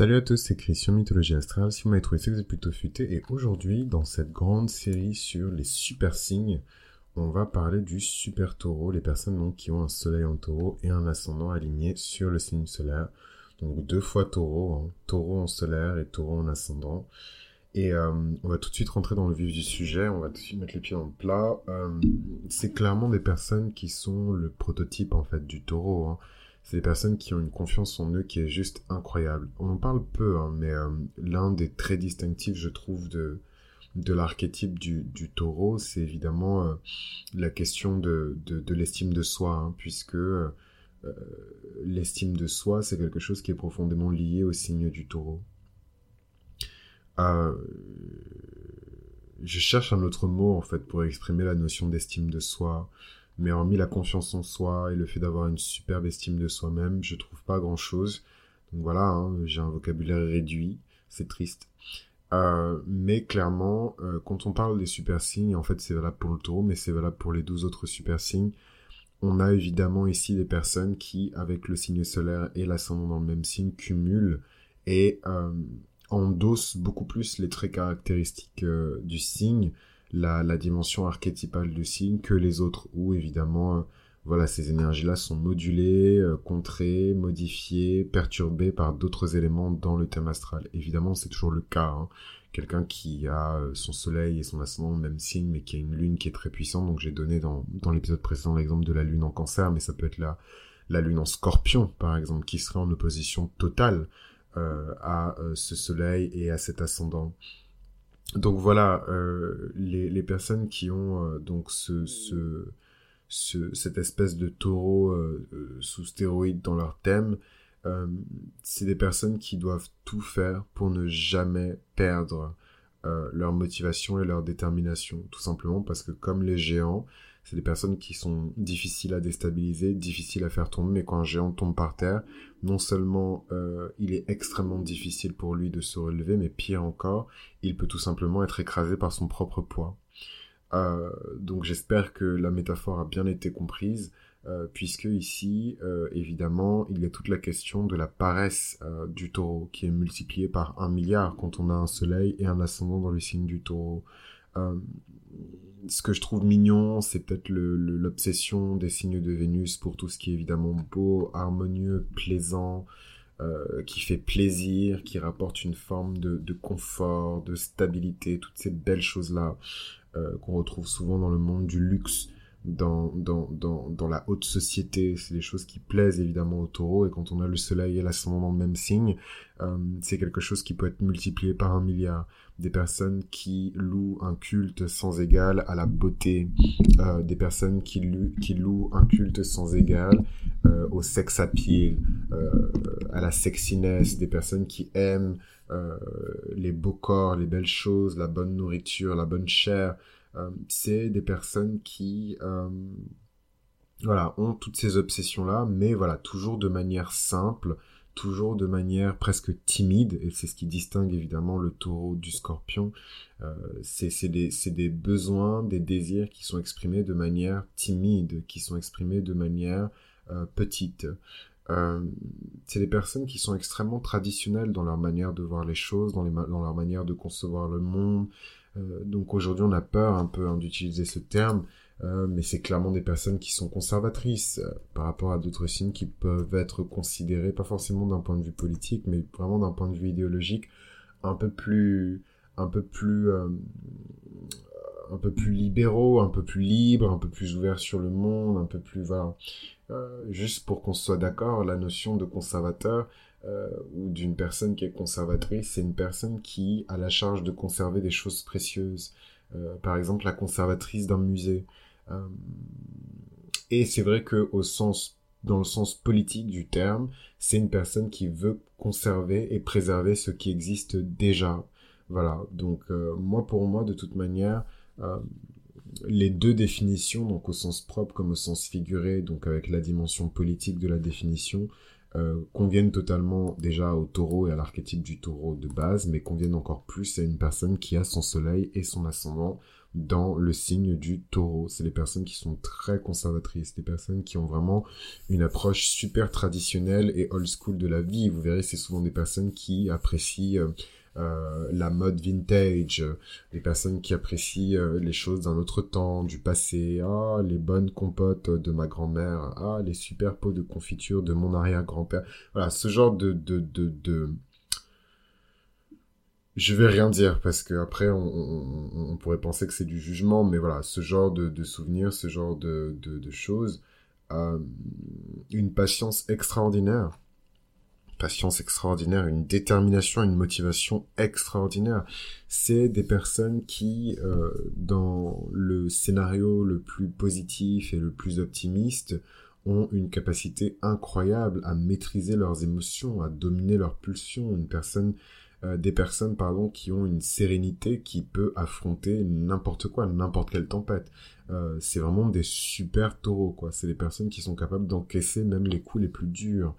Salut à tous, c'est Christian Mythologie Astrale. Si vous m'avez trouvé, c'est que vous êtes plutôt futé. Et aujourd'hui, dans cette grande série sur les super signes, on va parler du super taureau, les personnes donc, qui ont un soleil en taureau et un ascendant aligné sur le signe solaire. Donc deux fois taureau, hein. taureau en solaire et taureau en ascendant. Et euh, on va tout de suite rentrer dans le vif du sujet, on va tout de suite mettre les pieds dans le plat. Euh, c'est clairement des personnes qui sont le prototype en fait du taureau. Hein c'est des personnes qui ont une confiance en eux qui est juste incroyable. On en parle peu, hein, mais euh, l'un des traits distinctifs, je trouve, de, de l'archétype du, du taureau, c'est évidemment euh, la question de, de, l'estime de soi, hein, puisque euh, l'estime de soi, c'est quelque chose qui est profondément lié au signe du taureau. je cherche un autre mot, en fait, pour exprimer la notion d'estime de soi. Mais hormis la confiance en soi et le fait d'avoir une superbe estime de soi-même, je trouve pas grand-chose. Donc voilà, hein, j'ai un vocabulaire réduit, c'est triste. Euh, mais clairement, euh, quand on parle des super signes, en fait c'est valable pour le taureau, mais c'est valable pour les 12 autres super signes. On a évidemment ici des personnes qui, avec le signe solaire et l'ascendant dans le même signe, cumulent et euh, endossent beaucoup plus les traits caractéristiques du signe la, dimension archétypale du signe que les autres, où évidemment, euh, voilà, ces énergies-là sont modulées, euh, contrées, modifiées, perturbées par d'autres éléments dans le thème astral. Évidemment, c'est toujours le cas. Hein. Quelqu'un qui a euh, son soleil et son ascendant même signe, mais qui a une lune qui est très puissante. Donc j'ai donné dans, l'épisode précédent l'exemple de la lune en cancer, mais ça peut être la, la lune en scorpion, par exemple, qui serait en opposition totale à ce soleil et à cet ascendant donc voilà, euh, les, personnes qui ont euh, donc ce, ce, ce, cette espèce de taureau euh, sous stéroïde dans leur thème, c'est des personnes qui doivent tout faire pour ne jamais perdre leur motivation et leur détermination, tout simplement parce que comme les géants, c'est des personnes qui sont difficiles à déstabiliser, difficiles à faire tomber, mais quand un géant tombe par terre, non seulement euh, il est extrêmement difficile pour lui de se relever, mais pire encore, il peut tout simplement être écrasé par son propre poids. Euh, donc j'espère que la métaphore a bien été comprise, euh, puisque ici, évidemment, il y a toute la question de la paresse du taureau, qui est multipliée par un milliard quand on a un soleil et un ascendant dans le signe du taureau ce que je trouve mignon, c'est peut-être l'obsession des signes de Vénus pour tout ce qui est évidemment beau, harmonieux, plaisant, euh, qui fait plaisir, qui rapporte une forme de, confort, de stabilité, toutes ces belles choses-là euh, qu'on retrouve souvent dans le monde du luxe dans, dans, dans, dans la haute société. C'est des choses qui plaisent évidemment au taureau et quand on a le soleil et l'ascendant dans le même signe, euh, c'est quelque chose qui peut être multiplié par un milliard. Des personnes qui louent un culte sans égal à la beauté, euh, des personnes qui, qui louent un culte sans égal euh, au sex appeal, euh, à la sexiness, des personnes qui aiment les beaux corps, les belles choses, la bonne nourriture, la bonne chair, c'est des personnes qui euh, voilà, ont toutes ces obsessions-là, mais voilà, toujours de manière simple, toujours de manière presque timide, et c'est ce qui distingue évidemment le taureau du scorpion. Euh, c'est des, des, besoins, des désirs qui sont exprimés de manière timide, qui sont exprimés de manière euh, petite. Euh, c'est des personnes qui sont extrêmement traditionnelles dans leur manière de voir les choses, dans, les dans leur manière de concevoir le monde, euh, donc aujourd'hui, on a peur un peu hein, d'utiliser ce terme, euh, mais c'est clairement des personnes qui sont conservatrices euh, par rapport à d'autres signes qui peuvent être considérés, pas forcément d'un point de vue politique, mais vraiment d'un point de vue idéologique, un peu plus, un peu plus, un peu plus libéraux, un peu plus libres, un peu plus ouverts sur le monde, un peu plus, juste pour qu'on soit d'accord, la notion de conservateur, euh, ou d'une personne qui est conservatrice, c'est une personne qui a la charge de conserver des choses précieuses. Euh, par exemple, la conservatrice d'un musée. Euh, et c'est vrai que au sens, dans le sens politique du terme, c'est une personne qui veut conserver et préserver ce qui existe déjà. Voilà. Donc moi, pour moi, de toute manière, les deux définitions, donc au sens propre comme au sens figuré, donc avec la dimension politique de la définition, euh, conviennent totalement déjà au taureau et à l'archétype du taureau de base, mais conviennent encore plus à une personne qui a son soleil et son ascendant dans le signe du taureau. C'est les personnes qui sont très conservatrices, des personnes qui ont vraiment une approche super traditionnelle et old school de la vie. Vous verrez, c'est souvent des personnes qui apprécient euh, euh, la mode vintage, des personnes qui apprécient euh, les choses d'un autre temps, du passé, ah, les bonnes compotes de ma grand-mère, ah, les super pots de confiture de mon arrière-grand-père. Voilà, ce genre de, de, de, de je vais rien dire parce que après on, pourrait penser que c'est du jugement, mais voilà, ce genre de, souvenirs, ce genre de, choses, euh, une patience extraordinaire, patience extraordinaire, une détermination, une motivation extraordinaire. C'est des personnes qui, euh, dans le scénario le plus positif et le plus optimiste, ont une capacité incroyable à maîtriser leurs émotions, à dominer leurs pulsions. Une personne euh, des personnes pardon qui ont une sérénité qui peut affronter n'importe quoi, n'importe quelle tempête. Euh, c'est vraiment des super taureaux quoi. C'est des personnes qui sont capables d'encaisser même les coups les plus durs.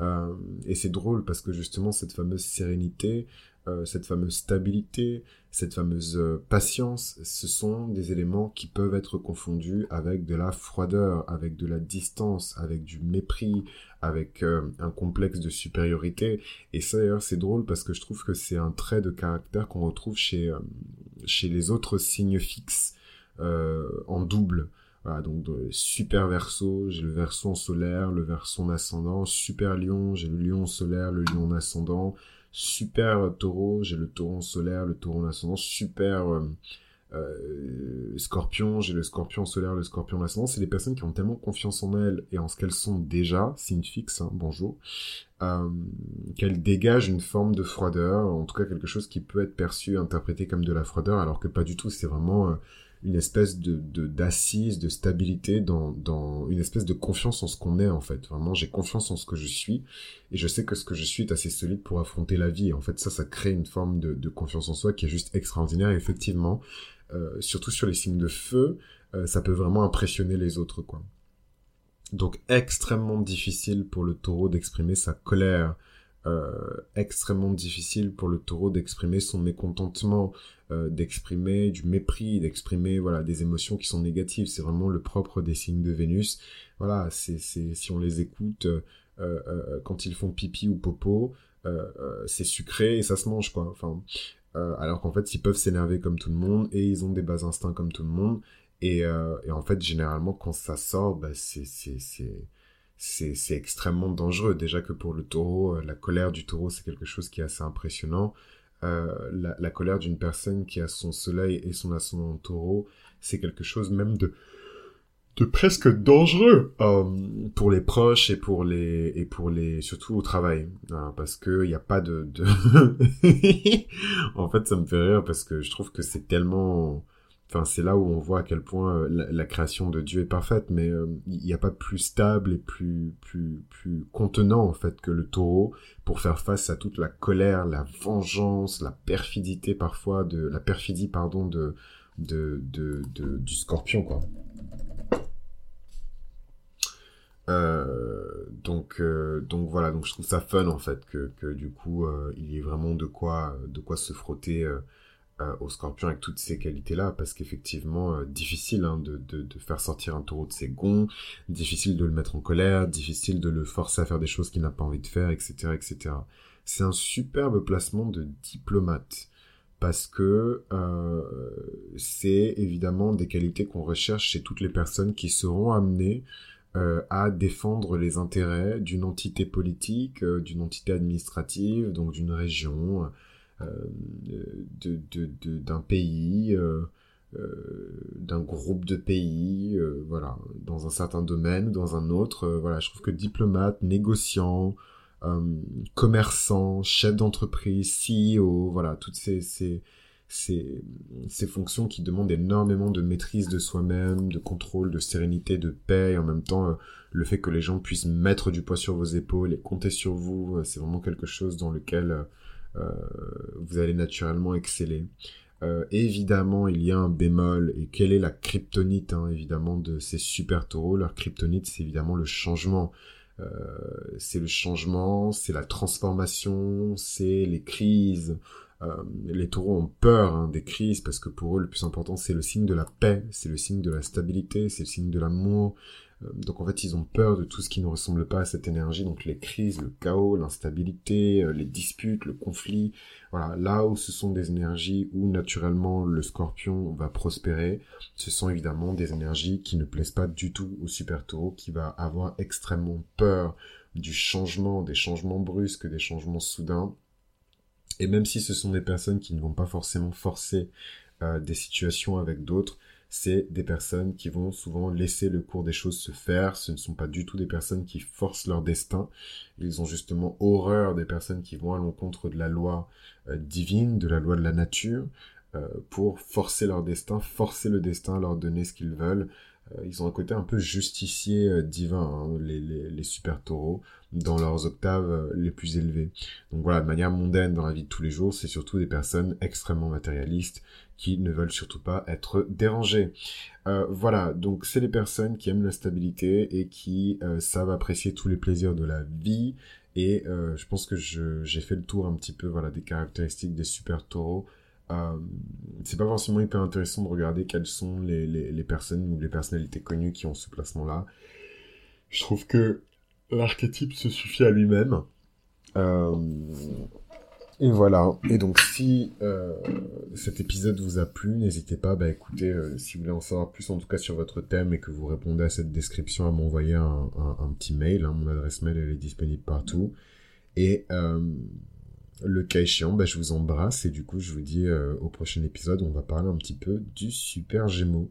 Euh, et c'est drôle parce que justement cette fameuse sérénité, euh, cette fameuse stabilité, cette fameuse euh, patience, ce sont des éléments qui peuvent être confondus avec de la froideur, avec de la distance, avec du mépris, avec un complexe de supériorité. Et ça d'ailleurs c'est drôle parce que je trouve que c'est un trait de caractère qu'on retrouve chez, chez les autres signes fixes en double. Voilà, donc super verso, j'ai le verso en solaire, le verso en ascendant, super lion, j'ai le lion en solaire, le lion en ascendant, super taureau, j'ai le taureau solaire, le taureau ascendant, super euh, euh, scorpion, j'ai le scorpion solaire, le scorpion ascendant. C'est des personnes qui ont tellement confiance en elles et en ce qu'elles sont déjà, signe fixe, hein, bonjour, euh, qu'elles dégagent une forme de froideur, en tout cas quelque chose qui peut être perçu, interprété comme de la froideur, alors que pas du tout, c'est vraiment une espèce de d'assise, de, stabilité, dans, dans une espèce de confiance en ce qu'on est en fait. Vraiment, j'ai confiance en ce que je suis et je sais que ce que je suis est assez solide pour affronter la vie. en fait, ça, ça crée une forme de, de confiance en soi qui est juste extraordinaire. Et effectivement, euh, surtout sur les signes de feu, euh, ça peut vraiment impressionner les autres, quoi. Donc extrêmement difficile pour le taureau d'exprimer sa colère, euh, extrêmement difficile pour le taureau d'exprimer son mécontentement, euh, d'exprimer du mépris, d'exprimer voilà des émotions qui sont négatives. C'est vraiment le propre des signes de Vénus. Voilà, c'est si on les écoute euh, quand ils font pipi ou popo, c'est sucré et ça se mange quoi. Enfin, alors qu'en fait ils peuvent s'énerver comme tout le monde et ils ont des bas instincts comme tout le monde. Et, et en fait généralement quand ça sort, bah, c'est c'est extrêmement dangereux. Déjà que pour le taureau, euh, la colère du taureau, c'est quelque chose qui est assez impressionnant. Euh, la, la, colère d'une personne qui a son soleil et son ascendant en taureau, c'est quelque chose même de de presque dangereux euh, pour les proches et pour les et pour les surtout au travail hein, parce que il n'y a pas de, de... en fait ça me fait rire parce que je trouve que c'est tellement C'est là où on voit à quel point euh, la, création de Dieu est parfaite, mais euh, il n'y a pas plus stable et plus, plus, plus contenant, en fait, que le taureau pour faire face à toute la colère, la vengeance, la perfidité parfois de, la perfidie, pardon, de, de, de, du scorpion, quoi. Euh, donc, donc voilà, donc je trouve ça fun en fait que, que du coup il y ait vraiment de quoi, de quoi se frotter euh, au scorpion avec toutes ces qualités-là, parce qu'effectivement, euh, difficile hein, de, de, faire sortir un taureau de ses gonds, difficile de le mettre en colère, difficile de le forcer à faire des choses qu'il n'a pas envie de faire, etc., etc. C'est un superbe placement de diplomate, parce que euh, c'est évidemment des qualités qu'on recherche chez toutes les personnes qui seront amenées à défendre les intérêts d'une entité politique, d'une entité administrative, donc d'une région, euh, d'un de, de, pays, euh, euh, d'un groupe de pays, voilà, dans un certain domaine, dans un autre. voilà, je trouve que diplomate, négociant, commerçant, chef d'entreprise, CEO, voilà, toutes ces, ces, ces, ces, fonctions qui demandent énormément de maîtrise de soi-même, de contrôle, de sérénité, de paix, et en même temps le fait que les gens puissent mettre du poids sur vos épaules et compter sur vous, c'est vraiment quelque chose dans lequel vous allez naturellement exceller. Euh, évidemment, il y a un bémol. Et quelle est la kryptonite, hein, évidemment, de ces super taureaux? Leur kryptonite, c'est évidemment le changement. c'est le changement, c'est la transformation, c'est les crises. les taureaux ont peur hein, des crises parce que pour eux le plus important c'est le signe de la paix, c'est le signe de la stabilité, c'est le signe de l'amour, euh, donc en fait, ils ont peur de tout ce qui ne ressemble pas à cette énergie, donc les crises, le chaos, l'instabilité, euh, les disputes, le conflit. Voilà, là où ce sont des énergies où naturellement le scorpion va prospérer, ce sont évidemment des énergies qui ne plaisent pas du tout au super taureau qui va avoir extrêmement peur du changement, des changements brusques, des changements soudains. Et même si ce sont des personnes qui ne vont pas forcément forcer euh, des situations avec d'autres, c'est des personnes qui vont souvent laisser le cours des choses se faire. Ce ne sont pas du tout des personnes qui forcent leur destin. Ils ont justement horreur des personnes qui vont à l'encontre de la loi euh, divine, de la loi de la nature, euh, pour forcer leur destin, forcer le destin, leur donner ce qu'ils veulent. Euh, ils ont un côté un peu justicier divin, hein, les, super taureaux, dans leurs octaves les plus élevées. Donc voilà, de manière mondaine dans la vie de tous les jours, c'est surtout des personnes extrêmement matérialistes, qui ne veulent surtout pas être dérangés. Euh, voilà, donc c'est les personnes qui aiment la stabilité et qui euh, savent apprécier tous les plaisirs de la vie. Et euh, je pense que j'ai fait le tour un petit peu voilà, des caractéristiques des super taureaux. C'est pas forcément hyper intéressant de regarder quelles sont les, les, personnes ou les personnalités connues qui ont ce placement-là. Je trouve que l'archétype se suffit à lui-même. Euh, et voilà. Et donc, si euh, cet épisode vous a plu, n'hésitez pas, bah écoutez, euh, si vous voulez en savoir plus, en tout cas sur votre thème, et que vous répondez à cette description, à m'envoyer un, un, petit mail. Hein, mon adresse mail, elle est disponible partout. Et euh, le cas échéant, bah, je vous embrasse. Et du coup, je vous dis au prochain épisode, on va parler un petit peu du super Gémeaux.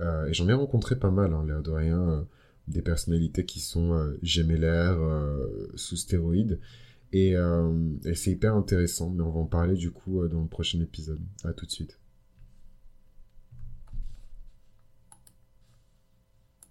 et j'en ai rencontré pas mal, hein, l'air de rien, des personnalités qui sont gémellaires, sous stéroïdes. Euh, et, c'est hyper intéressant, mais on va en parler du coup euh, dans le prochain épisode. À tout de suite.